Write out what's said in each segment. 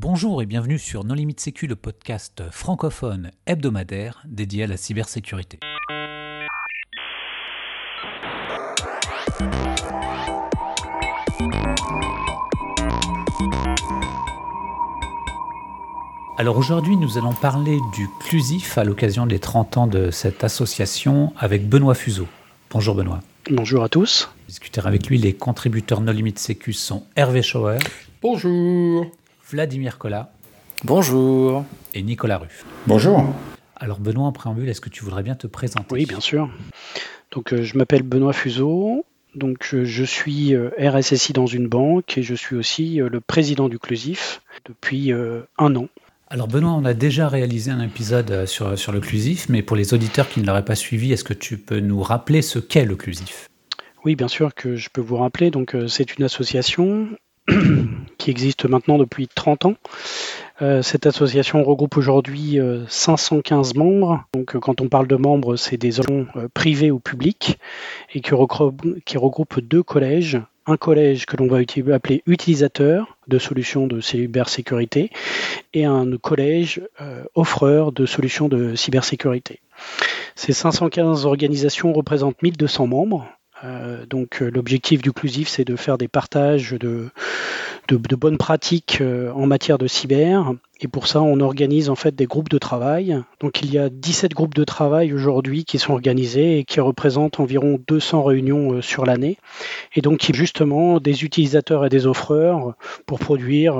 Bonjour et bienvenue sur Non Limite Sécu, le podcast francophone hebdomadaire dédié à la cybersécurité. Alors aujourd'hui, nous allons parler du Clusif à l'occasion des 30 ans de cette association avec Benoît Fuseau. Bonjour Benoît. Bonjour à tous. Discuter avec lui, les contributeurs No Limit Sécu sont Hervé Schauer. Bonjour. Vladimir Collat. Bonjour. Et Nicolas Ruff. Bonjour. Alors Benoît, en préambule, est-ce que tu voudrais bien te présenter? Oui, bien sûr. Donc euh, je m'appelle Benoît Fuseau. Donc euh, je suis euh, RSSI dans une banque et je suis aussi le président du Clusif depuis un an. Alors Benoît, on a déjà réalisé un épisode sur, sur le Clusif, mais pour les auditeurs qui ne l'auraient pas suivi, est-ce que tu peux nous rappeler ce qu'est le Clusif? Oui, bien sûr que je peux vous rappeler. Donc c'est une association qui existe maintenant depuis 30 ans. Euh, cette association regroupe aujourd'hui 515 euh, membres. Donc, euh, quand on parle de membres, c'est des organisations privées ou publiques et qui regroupent, deux collèges. Un collège que l'on va appeler utilisateur de solutions de cybersécurité et un collège offreur de solutions de cybersécurité. Ces 515 organisations représentent 1200 membres euh, donc euh, l'objectif du Clusif, c'est de faire des partages de, bonnes pratiques euh, en matière de cyber. Et pour ça, on organise en fait des groupes de travail. Donc il y a 17 groupes de travail aujourd'hui qui sont organisés et qui représentent environ 200 réunions sur l'année. Et donc justement des utilisateurs et des offreurs pour produire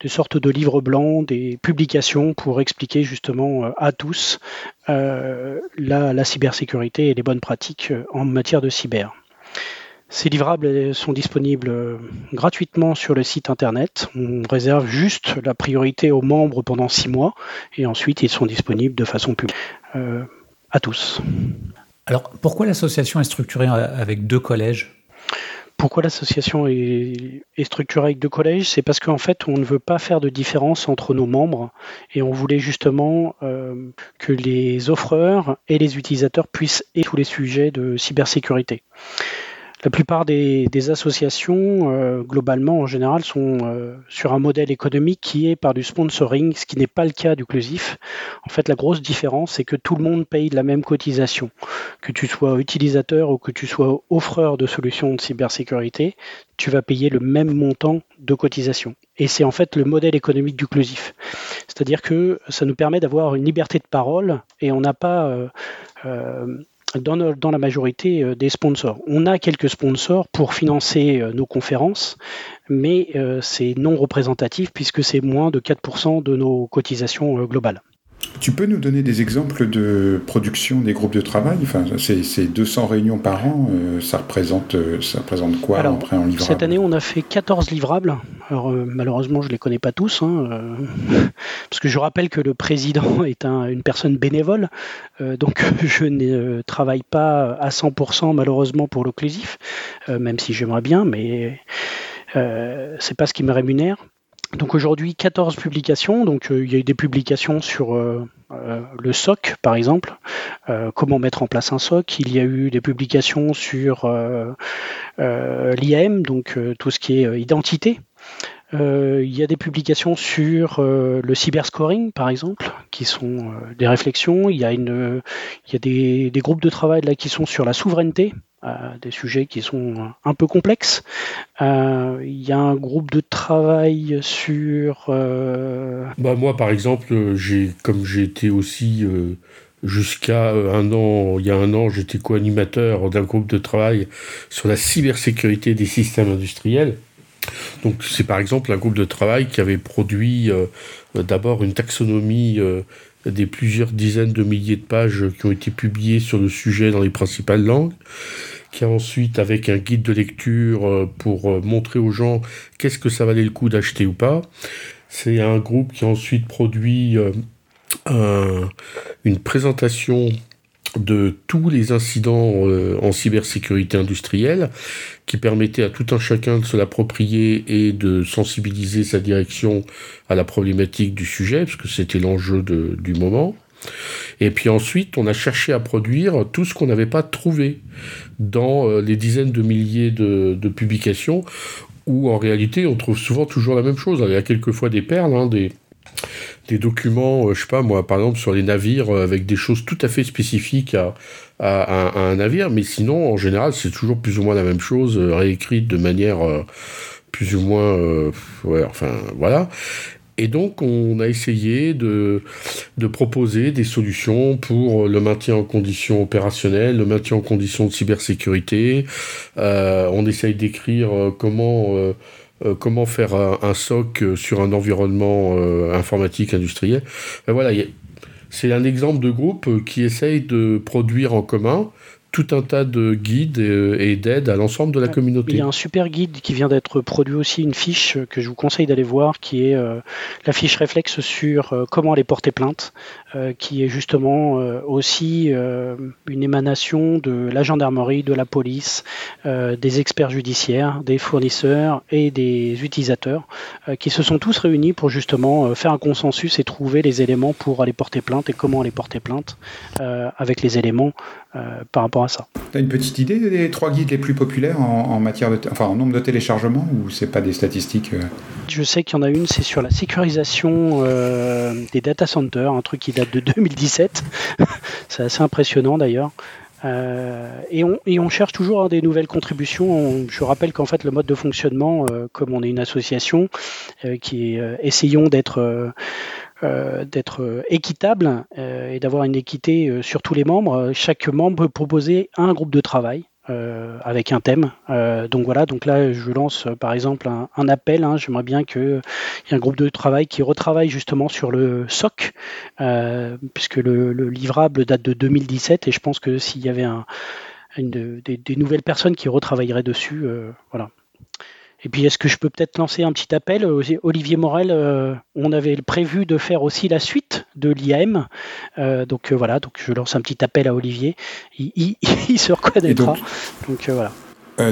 des sortes de livres blancs, des publications pour expliquer justement à tous la cybersécurité et les bonnes pratiques en matière de cyber. Ces livrables sont disponibles euh, gratuitement sur le site internet. On réserve juste la priorité aux membres pendant six mois et ensuite ils sont disponibles de façon publique euh, à tous. Alors pourquoi l'association est structurée avec deux collèges? Pourquoi l'association est, structurée avec deux collèges? C'est parce qu'en fait, on ne veut pas faire de différence entre nos membres et on voulait justement euh, que les offreurs et les utilisateurs puissent et tous les sujets de cybersécurité. La plupart des, associations, euh, globalement, en général, sont euh, sur un modèle économique qui est par du sponsoring, ce qui n'est pas le cas du Clusif. En fait, la grosse différence, c'est que tout le monde paye la même cotisation. Que tu sois utilisateur ou que tu sois offreur de solutions de cybersécurité, tu vas payer le même montant de cotisation. Et c'est en fait le modèle économique du Clusif. C'est-à-dire que ça nous permet d'avoir une liberté de parole et on n'a pas... Euh, dans, la majorité euh, des sponsors. On a quelques sponsors pour financer euh, nos conférences, mais euh, c'est non représentatif puisque c'est moins de 4% de nos cotisations globales. Tu peux nous donner des exemples de production des groupes de travail? Enfin, Ces 200 réunions par an, euh, ça, représente, euh, ça représente quoi après en livrable Cette année, on a fait 14 livrables. Alors, euh, malheureusement, je ne les connais pas tous, hein, parce que je rappelle que le président est une personne bénévole, donc je ne travaille pas à 100% malheureusement pour l'occlusif, même si j'aimerais bien, mais c'est pas ce qui me rémunère. Donc aujourd'hui 14 publications, donc euh, il y a eu des publications sur euh, euh, le SOC par exemple, comment mettre en place un SOC, il y a eu des publications sur l'IAM, donc tout ce qui est identité. il y a des publications sur le cyberscoring, par exemple, qui sont des réflexions. Il y a, une, il y a des, des, groupes de travail là qui sont sur la souveraineté, des sujets qui sont un peu complexes. Euh, il y a un groupe de travail sur. Euh, bah moi, par exemple, j'ai comme j'ai été aussi euh, jusqu'à un an, il y a un an, j'étais co-animateur d'un groupe de travail sur la cybersécurité des systèmes industriels. Donc c'est par exemple un groupe de travail qui avait produit d'abord une taxonomie des plusieurs dizaines de milliers de pages qui ont été publiées sur le sujet dans les principales langues, qui a ensuite, avec un guide de lecture euh, pour euh, montrer aux gens qu'est-ce que ça valait le coup d'acheter ou pas. C'est un groupe qui a ensuite produit euh, une présentation de tous les incidents en cybersécurité industrielle qui permettait à tout un chacun de se l'approprier et de sensibiliser sa direction à la problématique du sujet, parce que c'était l'enjeu du moment. Et puis ensuite, on a cherché à produire tout ce qu'on n'avait pas trouvé dans euh, les dizaines de milliers de, publications où en réalité on trouve souvent toujours la même chose. il y a quelquefois des perles, hein, des, documents, je sais pas moi, par exemple sur les navires avec des choses tout à fait spécifiques à, un navire, mais sinon en général c'est toujours plus ou moins la même chose, réécrite de manière plus ou moins, enfin voilà. Et donc, on a essayé de, proposer des solutions pour le maintien en conditions opérationnelles, le maintien en conditions de cybersécurité. Euh, on essaye d'écrire euh, comment, euh, comment faire un, SOC sur un environnement informatique industriel. Voilà, c'est un exemple de groupe qui essaye de produire en commun tout un tas de guides et d'aides à l'ensemble de la communauté. Il y a un super guide qui vient d'être produit aussi, une fiche que je vous conseille d'aller voir, qui est euh, la fiche réflexe sur euh, comment aller porter plainte, euh, qui est justement aussi une émanation de la gendarmerie, de la police, des experts judiciaires, des fournisseurs et des utilisateurs, qui se sont tous réunis pour justement faire un consensus et trouver les éléments pour aller porter plainte et comment aller porter plainte avec les éléments par rapport ça. Tu as une petite idée des trois guides les plus populaires en, matière de, enfin, en nombre de téléchargements ou c'est pas des statistiques euh? Je sais qu'il y en a une, c'est sur la sécurisation euh, des data centers, un truc qui date de 2017. c'est assez impressionnant d'ailleurs. Euh, et, on, cherche toujours hein, des nouvelles contributions. je rappelle qu'en fait le mode de fonctionnement, comme on est une association qui est essayons d'être euh, d'être euh, équitable euh, et d'avoir une équité sur tous les membres. Chaque membre peut proposer un groupe de travail. Avec un thème. donc voilà, donc là je lance par exemple un, appel. Hein. J'aimerais bien qu'il y ait un groupe de travail qui retravaille justement sur le SOC, puisque le, livrable date de 2017 et je pense que s'il y avait des, des, nouvelles personnes qui retravailleraient dessus, voilà. Et puis, est-ce que je peux peut-être lancer un petit appel Olivier Morel, euh, on avait prévu de faire aussi la suite de l'IAM. Euh, donc euh, voilà, donc je lance un petit appel à Olivier. Il, se reconnaîtra. Donc, voilà.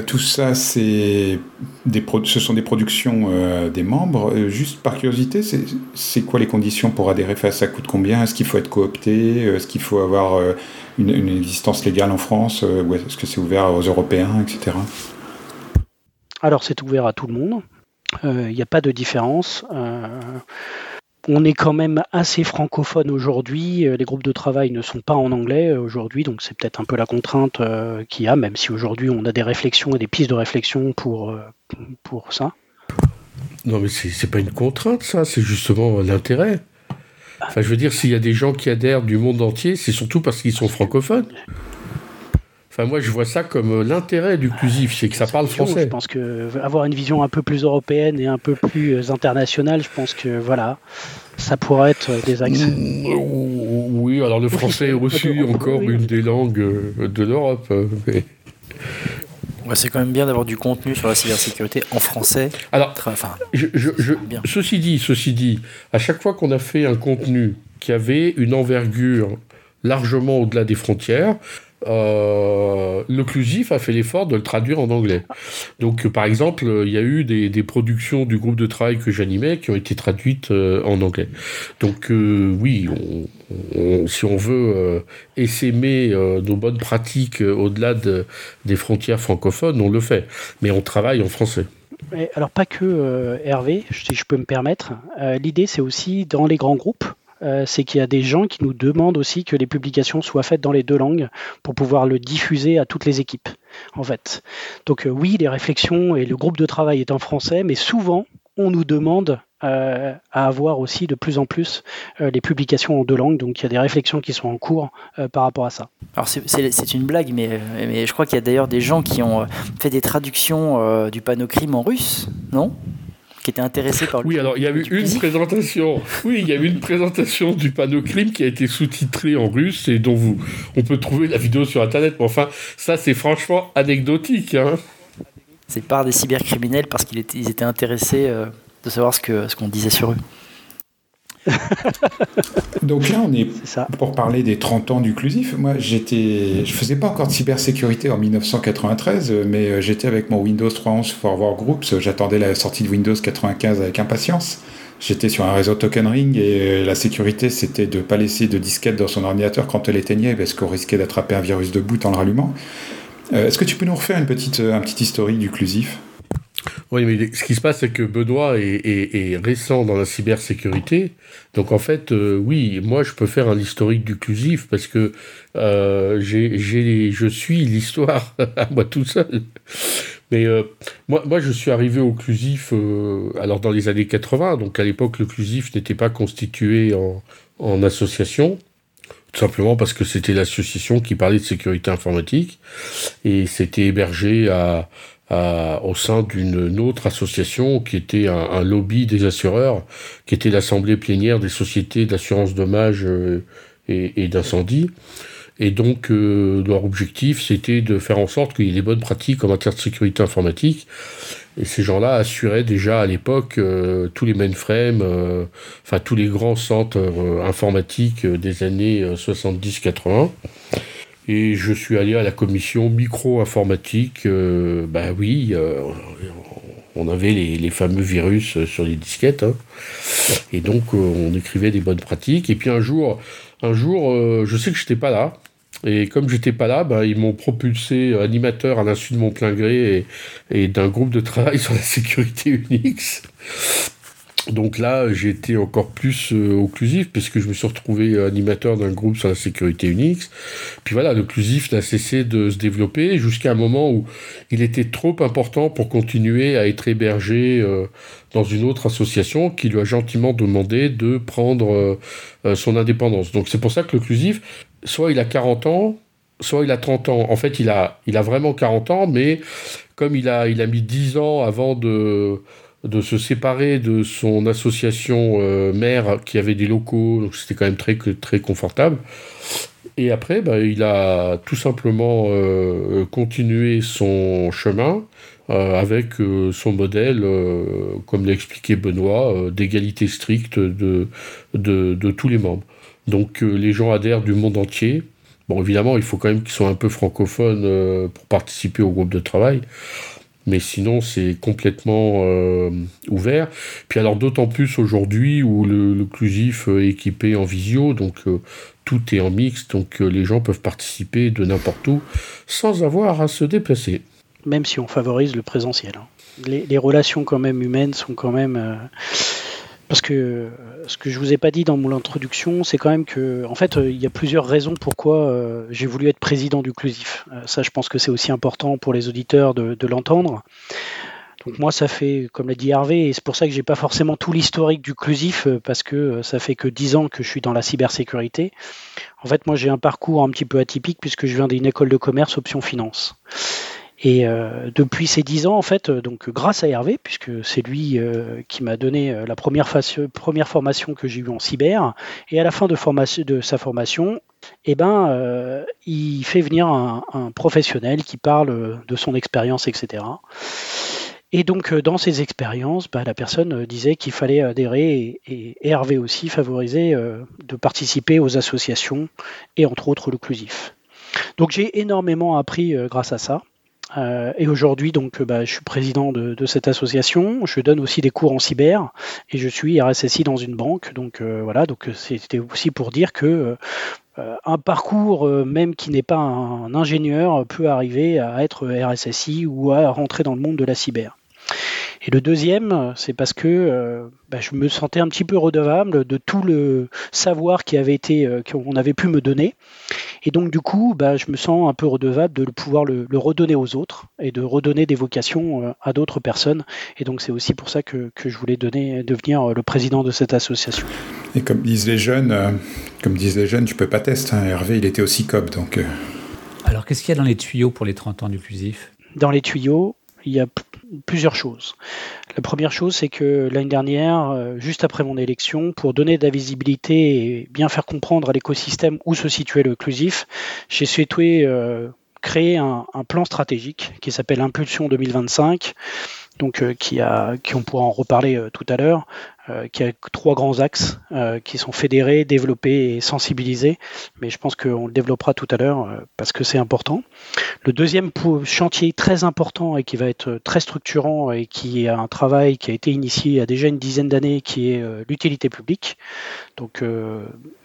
tout ça, c'est des ce sont des productions des membres. juste par curiosité, c'est quoi les conditions pour adhérer Ça coûte combien? Est-ce qu'il faut être coopté? Est-ce qu'il faut avoir une, une, existence légale en France? Ou est-ce que c'est ouvert aux Européens, etc. Alors c'est ouvert à tout le monde, il euh, n'y a pas de différence. Euh, on est quand même assez francophone aujourd'hui. Euh, les groupes de travail ne sont pas en anglais aujourd'hui, donc c'est peut-être un peu la contrainte qu'il y a, même si aujourd'hui on a des réflexions et des pistes de réflexion pour, pour ça. Non, mais c'est pas une contrainte, ça, c'est justement l'intérêt. Enfin, je veux dire, s'il y a des gens qui adhèrent du monde entier, c'est surtout parce qu'ils sont francophones moi, je vois ça comme euh, l'intérêt du clusif, c'est que ça parle français. Je pense que avoir une vision un peu plus européenne et un peu plus euh, internationale, je pense que voilà, ça pourrait être euh, des axes. Mm, oui, alors le français est aussi encore une des langues de l'Europe. c'est quand même bien d'avoir du contenu sur la cybersécurité en français. Alors, enfin, ceci dit, ceci dit, à chaque fois qu'on a fait un contenu qui avait une envergure largement au-delà des frontières, euh, l'occlusif a fait l'effort de le traduire en anglais. Donc, par exemple, il y a eu des, productions du groupe de travail que j'animais qui ont été traduites euh, en anglais. Donc, euh, oui, si on veut essaimer nos bonnes pratiques au-delà des frontières francophones, on le fait. Mais on travaille en français. Alors, pas que Hervé, si je peux me permettre. L'idée, c'est aussi dans les grands groupes euh, c'est qu'il y a des gens qui nous demandent aussi que les publications soient faites dans les deux langues pour pouvoir le diffuser à toutes les équipes, en fait. Donc euh, oui, les réflexions et le groupe de travail est en français, mais souvent on nous demande euh, à avoir aussi de plus en plus les publications en deux langues. Donc il y a des réflexions qui sont en cours par rapport à ça. Alors c'est une blague, mais, mais je crois qu'il y a d'ailleurs des gens qui ont fait des traductions du panneau crime en russe, non? Qui était intéressé par Oui, alors il y a eu une présentation. Oui, il y a eu une présentation du panneau crime qui a été sous-titré en russe et dont vous, on peut trouver la vidéo sur internet. Mais enfin, ça c'est franchement anecdotique. Hein. C'est par des cybercriminels parce qu'ils étaient, étaient intéressés euh, de savoir ce que ce qu'on disait sur eux. Donc là, on est, pour parler des 30 ans d'Uclusif. Moi, j'étais, je faisais pas encore de cybersécurité en 1993, mais euh, j'étais avec mon Windows 3.11 Forward Groups. J'attendais la sortie de Windows 95 avec impatience. J'étais sur un réseau Token Ring et euh, la sécurité, c'était de pas laisser de disquette dans son ordinateur quand elle éteignait parce qu'on risquait d'attraper un virus de boot en le rallumant. Euh, est-ce que tu peux nous refaire une petite, un petit historique d'Uclusif? Oui, mais ce qui se passe, c'est que Benoît est, récent dans la cybersécurité. Donc, en fait, euh, oui, moi, je peux faire un historique d'Uclusif parce que euh, je suis l'histoire à moi tout seul. Mais euh, moi, moi, je suis arrivé au Clusif alors dans les années 80. Donc, à l'époque, le Clusif n'était pas constitué en association. Tout simplement parce que c'était l'association qui parlait de sécurité informatique et c'était hébergé à, au sein d'une autre association qui était un, lobby des assureurs, qui était l'assemblée plénière des sociétés d'assurance dommages euh, et, d'incendie. Et donc, euh, leur objectif, c'était de faire en sorte qu'il y ait des bonnes pratiques en matière de sécurité informatique. Et ces gens-là assuraient déjà à l'époque euh, tous les mainframes, enfin tous les grands centres informatiques des années 70-80. Et je suis allé à la commission micro-informatique. Euh, bah oui, euh, on avait les, fameux virus sur les disquettes. Hein. Et donc, euh, on écrivait des bonnes pratiques. Et puis un jour, un jour je sais que je n'étais pas là. Et comme j'étais pas là, bah, ils m'ont propulsé animateur à l'insu de mon plein gré et d'un groupe de travail sur la sécurité Unix. Donc là, j'ai été encore plus euh, occlusif puisque je me suis retrouvé euh, animateur d'un groupe sur la sécurité Unix. Puis voilà, l'occlusif n'a cessé de se développer jusqu'à un moment où il était trop important pour continuer à être hébergé euh, dans une autre association qui lui a gentiment demandé de prendre son indépendance. Donc c'est pour ça que l'occlusif, soit il a 40 ans, soit il a 30 ans. En fait, il a, il a vraiment 40 ans, mais comme il a, il a mis 10 ans avant de de se séparer de son association euh, mère qui avait des locaux, donc c'était quand même très, très confortable. Et après, bah, il a tout simplement euh, continué son chemin euh, avec son modèle, comme l'a expliqué Benoît, d'égalité stricte de, de, de, tous les membres. Donc les gens adhèrent du monde entier. Bon, évidemment, il faut quand même qu'ils soient un peu francophones pour participer au groupe de travail mais sinon c'est complètement euh, ouvert. Puis alors d'autant plus aujourd'hui où l'occlusif est équipé en visio, donc euh, tout est en mix, donc euh, les gens peuvent participer de n'importe où sans avoir à se déplacer. Même si on favorise le présentiel. Hein. Les, relations quand même humaines sont quand même parce que euh, ce que je vous ai pas dit dans mon introduction, c'est quand même que, en fait, euh, il y a plusieurs raisons pourquoi euh, j'ai voulu être président du Clusif. ça, je pense que c'est aussi important pour les auditeurs de, l'entendre. Donc moi, ça fait, comme l'a dit Hervé, et c'est pour ça que j'ai pas forcément tout l'historique du Clusif, parce que ça fait que dix ans que je suis dans la cybersécurité. En fait, moi, j'ai un parcours un petit peu atypique puisque je viens d'une école de commerce option finance. Et euh, depuis ces dix ans, en fait, euh, donc grâce à Hervé, puisque c'est lui euh, qui m'a donné la première, première formation que j'ai eue en cyber, et à la fin de, de sa formation, eh ben, il fait venir un, professionnel qui parle de son expérience, etc. Et donc, dans ces expériences, bah, la personne disait qu'il fallait adhérer, et, Hervé aussi favorisait de participer aux associations, et entre autres l'occlusif. Donc j'ai énormément appris grâce à ça. Euh, et aujourd'hui, donc, bah, je suis président de, cette association. Je donne aussi des cours en cyber et je suis RSSI dans une banque. Donc euh, voilà, donc c'était aussi pour dire que euh, un parcours, même qui n'est pas un, ingénieur, peut arriver à être RSSI ou à rentrer dans le monde de la cyber. Et le deuxième, c'est parce que bah, je me sentais un petit peu redevable de tout le savoir qui avait été, qu'on avait pu me donner. Et donc, du coup, bah, je me sens un peu redevable de pouvoir le, redonner aux autres et de redonner des vocations euh, à d'autres personnes. Et donc, c'est aussi pour ça que, je voulais donner, devenir euh, le président de cette association. Et comme disent les jeunes, euh, comme disent les jeunes, tu peux pas tester. Hein. Hervé, il était aussi COP, donc. Alors, qu'est-ce qu'il y a dans les tuyaux pour les 30 ans d'Uclusif Dans les tuyaux, il y a plusieurs choses. La première chose, c'est que l'année dernière, euh, juste après mon élection, pour donner de la visibilité et bien faire comprendre à l'écosystème où se situait le Clusif, j'ai souhaité euh, créer un, plan stratégique qui s'appelle Impulsion 2025 donc euh, qui a, qui on pourra en reparler euh, tout à l'heure, euh, qui a trois grands axes qui sont fédérés, développés et sensibilisés. Mais je pense qu'on le développera tout à l'heure parce que c'est important. Le deuxième chantier très important et qui va être très structurant et qui est un travail qui a été initié il y a déjà une dizaine d'années, qui est l'utilité publique. Donc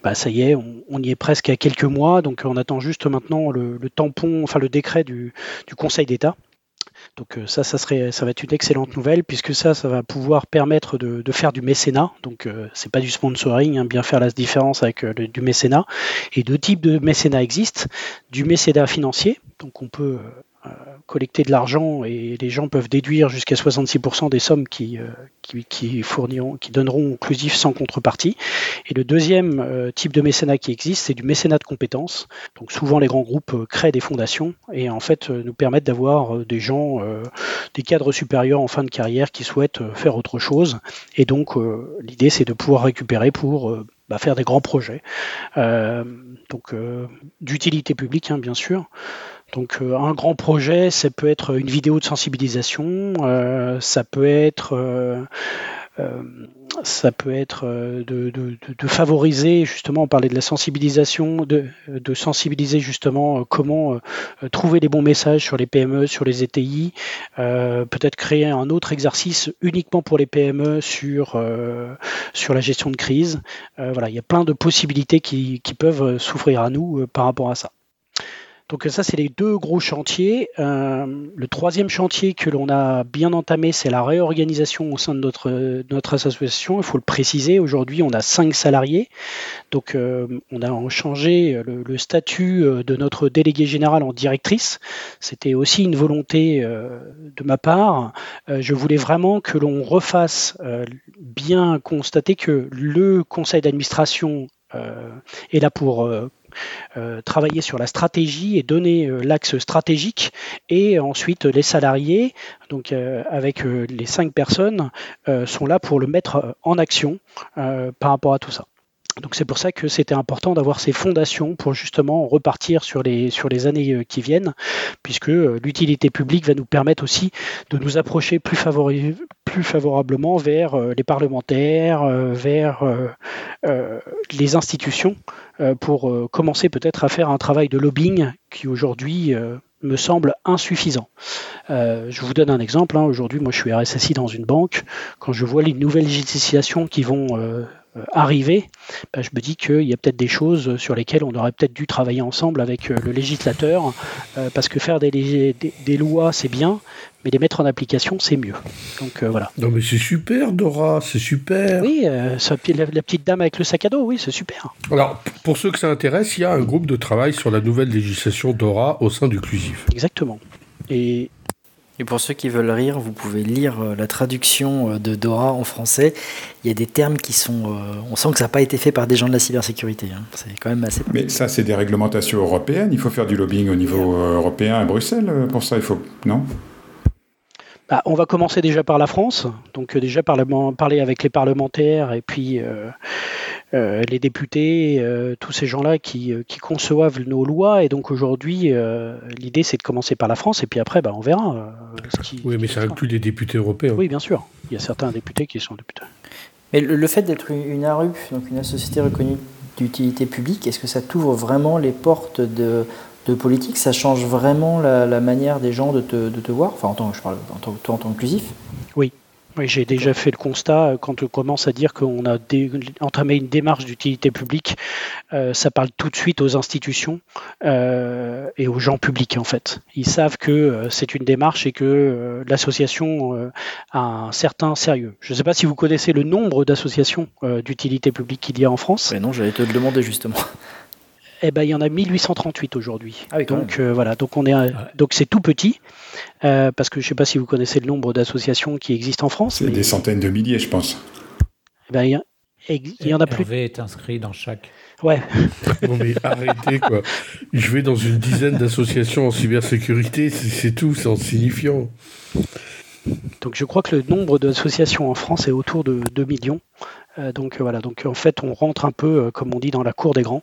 bah, ça y est, on, y est presque à quelques mois. Donc on attend juste maintenant le, tampon, enfin le décret du Conseil d'État Donc ça, ça serait, ça va être une excellente nouvelle puisque ça, ça va pouvoir permettre de, faire du mécénat. Donc c'est pas du sponsoring, hein, bien faire la différence avec du mécénat. Et deux types de mécénat existent du mécénat financier, donc on peut euh, collecter de l'argent et les gens peuvent déduire jusqu'à 66% des sommes qui, euh, qui, fourniront, qui donneront inclusif sans contrepartie. Et le deuxième euh, type de mécénat qui existe, c'est du mécénat de compétences. Donc souvent les grands groupes créent des fondations et en fait nous permettent d'avoir des gens, des cadres supérieurs en fin de carrière qui souhaitent faire autre chose. Et donc l'idée c'est de pouvoir récupérer pour bah, faire des grands projets. donc d'utilité publique hein, bien sûr. Donc euh, un grand projet, ça peut être une vidéo de sensibilisation, euh, ça peut être euh, de, favoriser justement, on parlait de la sensibilisation, de, sensibiliser justement comment trouver les bons messages sur les PME, sur les ETI, peut-être créer un autre exercice uniquement pour les PME sur, la gestion de crise. voilà, il y a plein de possibilités qui, qui peuvent s'offrir à nous par rapport à ça. Donc ça, c'est les deux gros chantiers. Euh, le troisième chantier que l'on a bien entamé, c'est la réorganisation au sein de notre, association. Il faut le préciser, aujourd'hui, on a cinq salariés. Donc euh, on a changé le, statut euh, de notre délégué général en directrice. C'était aussi une volonté de ma part. je voulais vraiment que l'on refasse bien constater que le conseil d'administration est là pour travailler sur la stratégie et donner euh, l'axe stratégique et ensuite les salariés, donc euh, avec les cinq personnes, sont là pour le mettre en action par rapport à tout ça. Donc c'est pour ça que c'était important d'avoir ces fondations pour justement repartir sur les, années qui viennent, puisque l'utilité publique va nous permettre aussi de nous approcher plus, favorablement vers les parlementaires, vers les institutions euh, pour euh, commencer peut-être à faire un travail de lobbying qui aujourd'hui euh, me semble insuffisant. je vous donne un exemple. Hein. Aujourd'hui, moi, je suis RSSI dans une banque. Quand je vois les nouvelles législations qui vont euh, arriver, bah, je me dis qu'il y a peut-être des choses sur lesquelles on aurait peut-être dû travailler ensemble avec euh, le législateur, euh, parce que faire des, des, lois, c'est bien, mais les mettre en application, c'est mieux. Donc voilà. Non mais c'est super, Dora, c'est super. Oui, la, la, petite dame avec le sac à dos, oui, c'est super. Alors, pour ceux que ça intéresse, il y a un groupe de travail sur la nouvelle législation Dora au sein du CLUSIF. Exactement. Et et pour ceux qui veulent rire, vous pouvez lire euh, la traduction euh, de Dora en français. Il y a des termes qui sont. Euh, on sent que ça n'a pas été fait par des gens de la cybersécurité. Hein. C'est quand même assez. Mais ça, c'est des réglementations européennes. Il faut faire du lobbying au niveau européen à Bruxelles. Pour ça, il faut. Non? Bah, on va commencer déjà par la France, donc déjà parler avec les parlementaires et puis euh, les députés, euh, tous ces gens-là qui, euh, qui, conçoivent nos lois. Et donc aujourd'hui, l'idée c'est de commencer par la France et puis après, bah, on verra. oui, mais ça inclut les députés européens. Oui, bien sûr. Il y a certains députés qui sont députés. Mais le, fait d'être une, ARU, donc une société reconnue d'utilité publique, est-ce que ça t'ouvre vraiment les portes de, de politique? Ça change vraiment la, manière des gens de te, de te voir? Enfin, en tant, je parle en tant, en tant inclusif Oui, oui, j'ai déjà fait le constat euh, quand on commence à dire qu'on a entamé une démarche d'utilité publique, euh, ça parle tout de suite aux institutions euh, et aux gens publics en fait. Ils savent que c'est une démarche et que l'association a un certain sérieux. Je ne sais pas si vous connaissez le nombre d'associations d'utilité publique qu'il y a en France. Mais non, j'allais te le demander justement eh ben, il y en a 1838 aujourd'hui. Ah donc euh, voilà, donc on est donc c'est tout petit euh, parce que je ne sais pas si vous connaissez le nombre d'associations qui existent en France. C'est des centaines de milliers, je pense. Eh ben, il y, en a plus. Hervé est inscrit dans chaque. Ouais. non mais arrêtez quoi. Je vais dans une dizaine d'associations en cybersécurité, c'est tout, c'est insignifiant. Donc je crois que le nombre d'associations en France est autour de 2 millions. Euh, donc voilà, donc en fait on rentre un peu, euh, comme on dit, dans la cour des grands.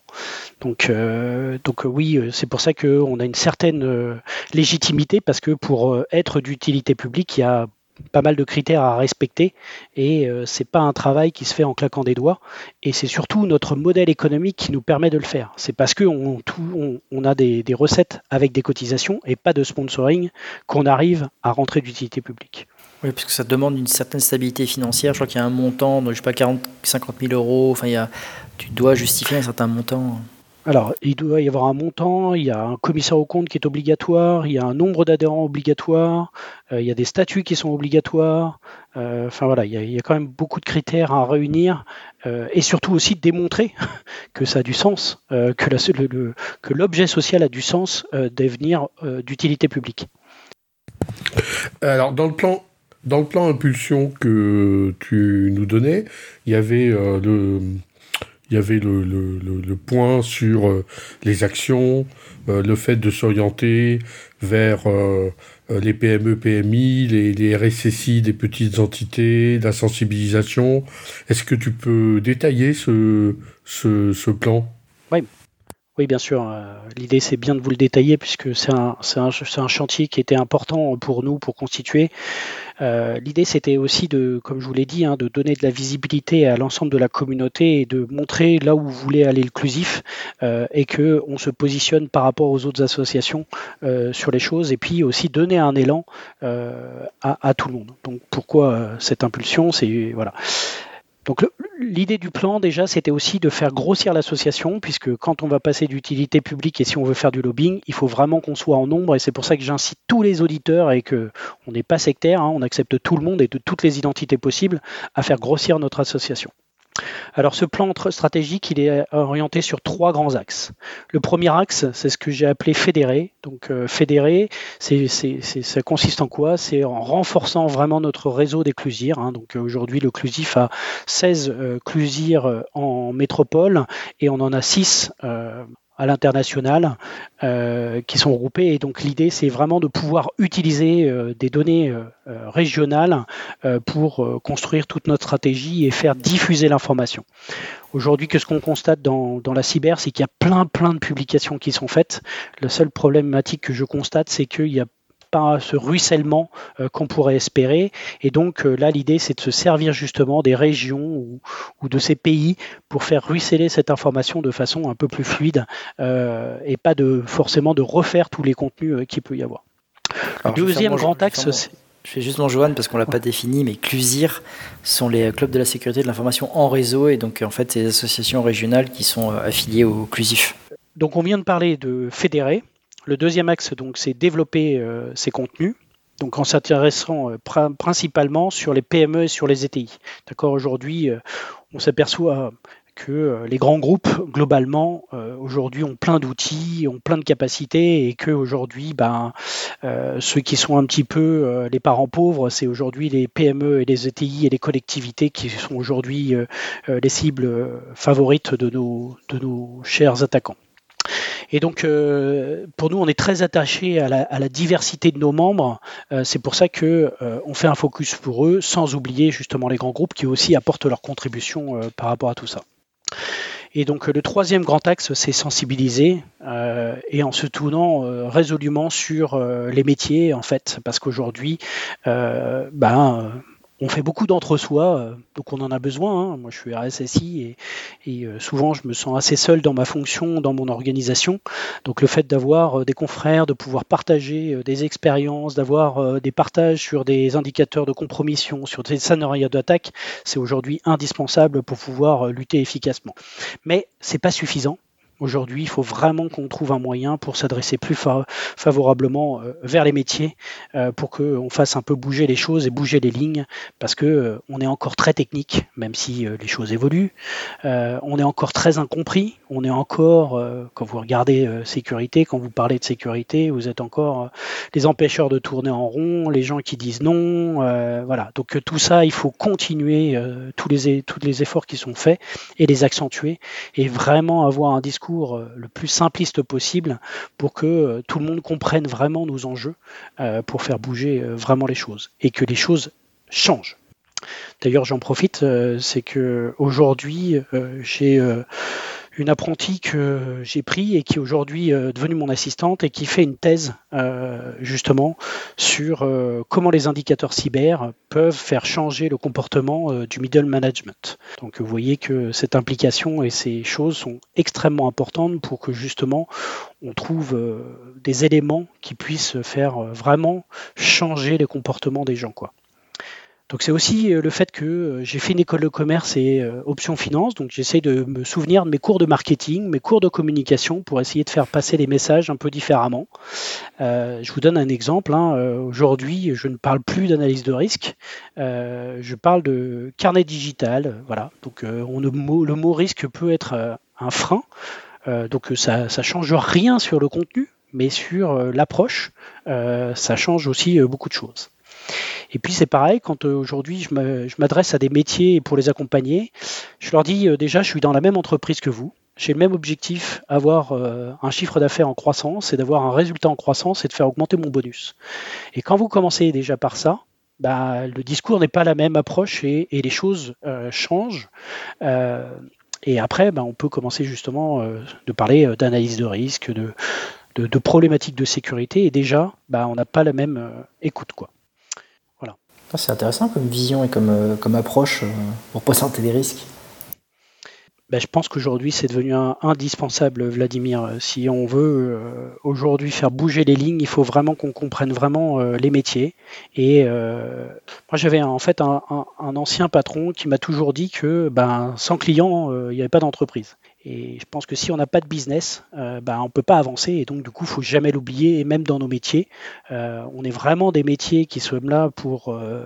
Donc, euh, oui, c'est pour ça qu'on a une certaine légitimité, parce que pour être d'utilité publique, il y a pas mal de critères à respecter et c'est pas un travail qui se fait en claquant des doigts et c'est surtout notre modèle économique qui nous permet de le faire. C'est parce qu'on on, a des, recettes avec des cotisations et pas de sponsoring qu'on arrive à rentrer d'utilité publique. Oui, puisque ça demande une certaine stabilité financière. Je crois qu'il y a un montant, je sais pas, 40, 50 000 euros. Enfin, il y a, tu dois justifier un certain montant. alors, il doit y avoir un montant, il y a un commissaire au compte qui est obligatoire, il y a un nombre d'adhérents obligatoire, euh, il y a des statuts qui sont obligatoires. Euh, enfin voilà, il y, a, quand même beaucoup de critères à réunir euh, et surtout aussi démontrer que ça a du sens, que l'objet social a du sens devenir d'utilité publique. Alors, dans le plan dans le plan impulsion que tu nous donnais, il y avait le il y avait le, le, point sur euh, les actions, euh, le fait de s'orienter vers euh, les PME, PMI, les, les, RSSI des petites entités, la sensibilisation. Est-ce que tu peux détailler ce, ce, ce plan? Oui. Oui, bien sûr. L'idée, c'est bien de vous le détailler puisque c'est un, chantier qui était important pour nous, pour constituer. Euh, l'idée, c'était aussi de, comme je vous l'ai dit, hein, de donner de la visibilité à l'ensemble de la communauté et de montrer là où vous voulez aller l'inclusif euh, et que on se positionne par rapport aux autres associations euh, sur les choses et puis aussi donner un élan à, à, tout le monde. Donc pourquoi cette impulsion C'est voilà. Donc l'idée du plan déjà c'était aussi de faire grossir l'association puisque quand on va passer d'utilité publique et si on veut faire du lobbying, il faut vraiment qu'on soit en nombre et c'est pour ça que j'incite tous les auditeurs et que on n'est pas sectaire, hein, on accepte tout le monde et de toutes les identités possibles à faire grossir notre association. Alors ce plan stratégique, il est orienté sur trois grands axes. Le premier axe, c'est ce que j'ai appelé fédérer. Donc euh, fédérer, c'est, ça consiste en quoi? C'est en renforçant vraiment notre réseau des Hein. Donc aujourd'hui, le Clusif a 16 euh, en métropole et on en a 6 à l'international euh, qui sont regroupés. Et donc l'idée, c'est vraiment de pouvoir utiliser euh, des données euh, régionales pour construire toute notre stratégie et faire diffuser l'information. Aujourd'hui, qu'est-ce qu'on constate dans, dans, la cyber, c'est qu'il y a plein, plein de publications qui sont faites. La seule problématique que je constate, c'est qu'il y a pas ce ruissellement euh, qu'on pourrait espérer. Et donc euh, là, l'idée, c'est de se servir justement des régions ou, de ces pays pour faire ruisseler cette information de façon un peu plus fluide euh, et pas de forcément de refaire tous les contenus qu'il peut y avoir. Deuxième grand axe, je fais juste mon Johan parce qu'on l'a pas défini, mais CLUSIR sont les clubs de la sécurité de l'information en réseau et donc en fait c'est des associations régionales qui sont affiliées au CLUSIF. Donc on vient de parler de fédérer, le deuxième axe, donc, c'est développer euh, ces contenus. Donc en s'intéressant euh, principalement sur les PME et sur les ETI. D'accord. Aujourd'hui, euh, on s'aperçoit que les grands groupes, globalement, aujourd'hui ont plein d'outils, ont plein de capacités et que aujourd'hui, ben, ceux qui sont un petit peu les parents pauvres, c'est aujourd'hui les PME et les ETI et les collectivités qui sont aujourd'hui les cibles favorites de nos chers attaquants. Et donc, euh, pour nous, on est très attaché à la, diversité de nos membres. Euh, c'est pour ça que euh, on fait un focus pour eux, sans oublier justement les grands groupes qui aussi apportent leur contribution par rapport à tout ça. Et donc le troisième grand axe, c'est sensibiliser et en se tournant résolument sur les métiers en fait, parce qu'aujourd'hui, ben on fait beaucoup d'entre-soi, euh, donc on en a besoin. Hein. Moi, je suis RSSI et, euh, souvent, je me sens assez seul dans ma fonction, dans mon organisation. Donc, le fait d'avoir euh, des confrères, de pouvoir partager des expériences, d'avoir des partages sur des indicateurs de compromission, sur des scénarios d'attaque, c'est aujourd'hui indispensable pour pouvoir lutter efficacement. Mais c'est pas suffisant. Aujourd'hui, il faut vraiment qu'on trouve un moyen pour s'adresser plus favorablement euh, vers les métiers, euh, pour qu'on fasse un peu bouger les choses et bouger les lignes, parce que euh, on est encore très technique, même si les choses évoluent. on est encore très incompris. On est encore, quand vous regardez sécurité, quand vous parlez de sécurité, vous êtes encore les empêcheurs de tourner en rond, les gens qui disent non. voilà. Donc tout ça, il faut continuer tous les tous les efforts qui sont faits et les accentuer et vraiment avoir un discours euh, le plus simpliste possible pour que euh, tout le monde comprenne vraiment nos enjeux euh, pour faire bouger vraiment les choses et que les choses changent. D'ailleurs, j'en profite, c'est que aujourd'hui, j'ai une apprentie que j'ai pris et qui est aujourd'hui euh, devenue mon assistante et qui fait une thèse euh, justement sur euh, comment les indicateurs cyber peuvent faire changer le comportement du middle management. Donc vous voyez que cette implication et ces choses sont extrêmement importantes pour que justement on trouve des éléments qui puissent faire vraiment changer les comportements des gens. Quoi. Donc c'est aussi le fait que j'ai fait une école de commerce et option finance, donc j'essaye de me souvenir de mes cours de marketing, mes cours de communication pour essayer de faire passer les messages un peu différemment. je vous donne un exemple. Hein. Aujourd'hui, je ne parle plus d'analyse de risque, je parle de carnet digital. Voilà. Donc on, le, mot, le mot risque peut être un frein. donc ça ne change rien sur le contenu, mais sur l'approche, ça change aussi beaucoup de choses. Et puis c'est pareil, quand euh, aujourd'hui je m'adresse à des métiers pour les accompagner, je leur dis euh, déjà, je suis dans la même entreprise que vous. J'ai le même objectif, avoir euh, un chiffre d'affaires en croissance et d'avoir un résultat en croissance et de faire augmenter mon bonus. Et quand vous commencez déjà par ça, bah, le discours n'est pas la même approche et, les choses changent. et après, bah, on peut commencer justement de parler d'analyse de risque, de, problématiques de sécurité. Et déjà, bah, on n'a pas la même écoute. quoi. C'est intéressant comme vision et comme, euh, approche euh, pour présenter des risques. Ben, je pense qu'aujourd'hui c'est devenu indispensable, Vladimir. Si on veut euh, aujourd'hui faire bouger les lignes, il faut vraiment qu'on comprenne vraiment les métiers. Et moi j'avais en fait un, ancien patron qui m'a toujours dit que ben, sans client, il n'y avait pas d'entreprise. Et je pense que si on n'a pas de business, euh, bah, on ne peut pas avancer. Et donc, du coup, il faut jamais l'oublier. Et même dans nos métiers, euh, on est vraiment des métiers qui sont là pour euh,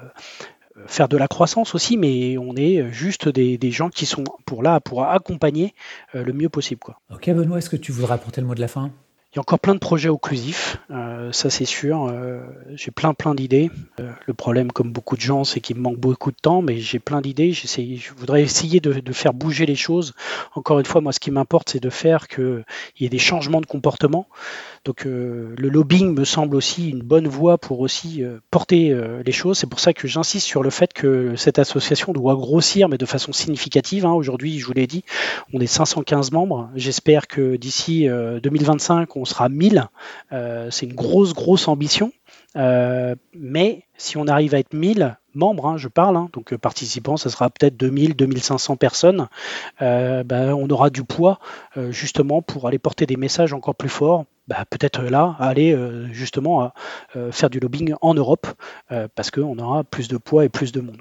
faire de la croissance aussi, mais on est juste des, gens qui sont pour là pour accompagner le mieux possible. Quoi. Ok, Benoît, est-ce que tu voudrais apporter le mot de la fin? Il y a encore plein de projets occlusifs, euh, ça c'est sûr. Euh, j'ai plein plein d'idées. Euh, le problème, comme beaucoup de gens, c'est qu'il me manque beaucoup de temps, mais j'ai plein d'idées. Je voudrais essayer de, de, faire bouger les choses. Encore une fois, moi, ce qui m'importe, c'est de faire qu'il y ait des changements de comportement. Donc euh, le lobbying me semble aussi une bonne voie pour aussi euh, porter euh, les choses. C'est pour ça que j'insiste sur le fait que cette association doit grossir, mais de façon significative. Hein. Aujourd'hui, je vous l'ai dit, on est 515 membres. J'espère que d'ici 2025, on sera 1000. C'est une grosse, grosse ambition. mais si on arrive à être 1000 membres, hein, je parle, hein, donc participants, ça sera peut-être 2000, 2500 personnes, ben, on aura du poids justement pour aller porter des messages encore plus forts bah, peut-être là aller euh, justement euh, faire du lobbying en Europe euh, parce qu'on aura plus de poids et plus de monde.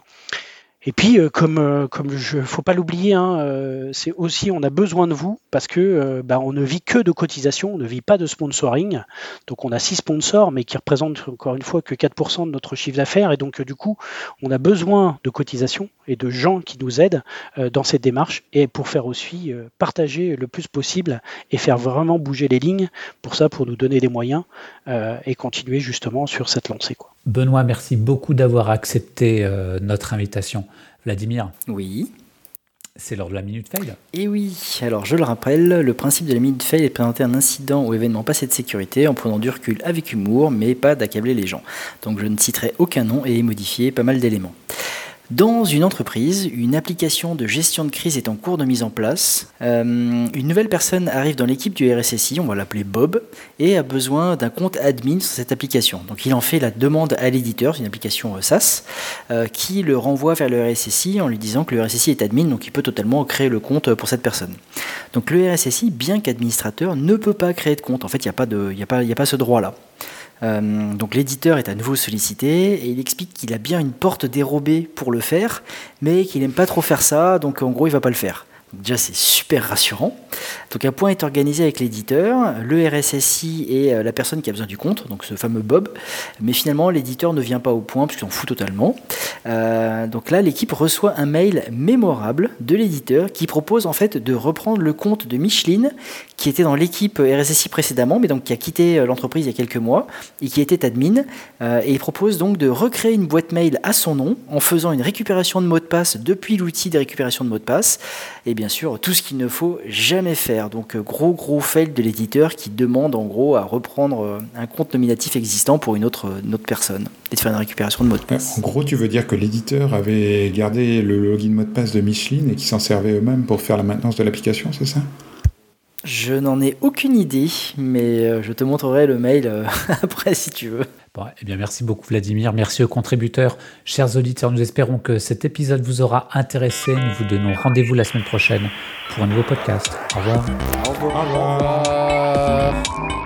Et puis, euh, comme euh, comme je, faut pas l'oublier, hein, euh, c'est aussi on a besoin de vous parce que bah, on ne vit que de cotisation, on ne vit pas de sponsoring. Donc on a six sponsors, mais qui représentent encore une fois que 4% de notre chiffre d'affaires, et donc du coup on a besoin de cotisation et de gens qui nous aident dans cette démarche et pour faire aussi partager le plus possible et faire vraiment bouger les lignes. Pour ça, pour nous donner des moyens et continuer justement sur cette lancée. Quoi. Benoît, merci beaucoup d'avoir accepté euh, notre invitation. Vladimir Oui. C'est lors de la minute fail. Et eh oui, alors je le rappelle, le principe de la minute fail est de présenter un incident ou événement passé de sécurité en prenant du recul avec humour, mais pas d'accabler les gens. Donc je ne citerai aucun nom et modifier pas mal d'éléments. Dans une entreprise, une application de gestion de crise est en cours de mise en place. Euh, une nouvelle personne arrive dans l'équipe du RSSI, on va l'appeler Bob, et a besoin d'un compte admin sur cette application. Donc il en fait la demande à l'éditeur, c'est une application euh, SaaS, euh, qui le renvoie vers le RSSI en lui disant que le RSSI est admin, donc il peut totalement créer le compte pour cette personne. Donc le RSSI, bien qu'administrateur, ne peut pas créer de compte. En fait, il n'y a, pas a, a pas ce droit-là. Euh, donc l'éditeur est à nouveau sollicité et il explique qu'il a bien une porte dérobée pour le faire, mais qu'il n'aime pas trop faire ça, donc en gros il va pas le faire. Déjà c'est super rassurant. Donc un point est organisé avec l'éditeur, le RSSI et euh, la personne qui a besoin du compte, donc ce fameux Bob. Mais finalement, l'éditeur ne vient pas au point puisqu'il s'en fout totalement. Euh, donc là, l'équipe reçoit un mail mémorable de l'éditeur qui propose en fait de reprendre le compte de Micheline qui était dans l'équipe RSSI précédemment, mais donc qui a quitté euh, l'entreprise il y a quelques mois et qui était admin. et il propose donc de recréer une boîte mail à son nom en faisant une récupération de mot de passe depuis l'outil de récupération de mot de passe. Et bien sûr, tout ce qu'il ne faut jamais faire donc euh, gros gros fail de l'éditeur qui demande en gros à reprendre euh, un compte nominatif existant pour une autre, euh, autre personne et de faire une récupération de mot de passe. En gros, tu veux dire que l'éditeur avait gardé le login mot de passe de Micheline et qui s'en servait eux-mêmes pour faire la maintenance de l'application, c'est ça? Je n'en ai aucune idée, mais je te montrerai le mail après si tu veux. Bon, eh bien, merci beaucoup Vladimir, merci aux contributeurs. Chers auditeurs, nous espérons que cet épisode vous aura intéressé. Nous vous donnons rendez-vous la semaine prochaine pour un nouveau podcast. Au revoir. Au revoir. Au revoir.